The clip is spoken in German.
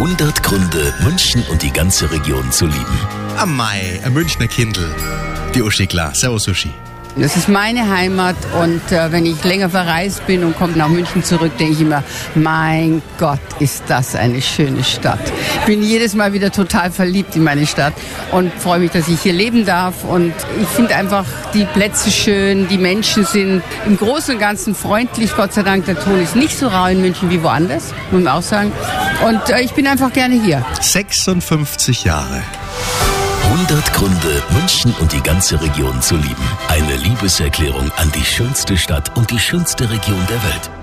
100 Gründe, München und die ganze Region zu lieben. Am Mai, ein Münchner Kindl. Die Uschi klar. Servus Uschi. Das ist meine Heimat und äh, wenn ich länger verreist bin und komme nach München zurück, denke ich immer, mein Gott, ist das eine schöne Stadt. Ich bin jedes Mal wieder total verliebt in meine Stadt und freue mich, dass ich hier leben darf und ich finde einfach die Plätze schön, die Menschen sind im Großen und Ganzen freundlich, Gott sei Dank, der Ton ist nicht so rau in München wie woanders, muss man auch sagen und äh, ich bin einfach gerne hier. 56 Jahre. 100 Gründe, München und die ganze Region zu lieben. Eine Liebeserklärung an die schönste Stadt und die schönste Region der Welt.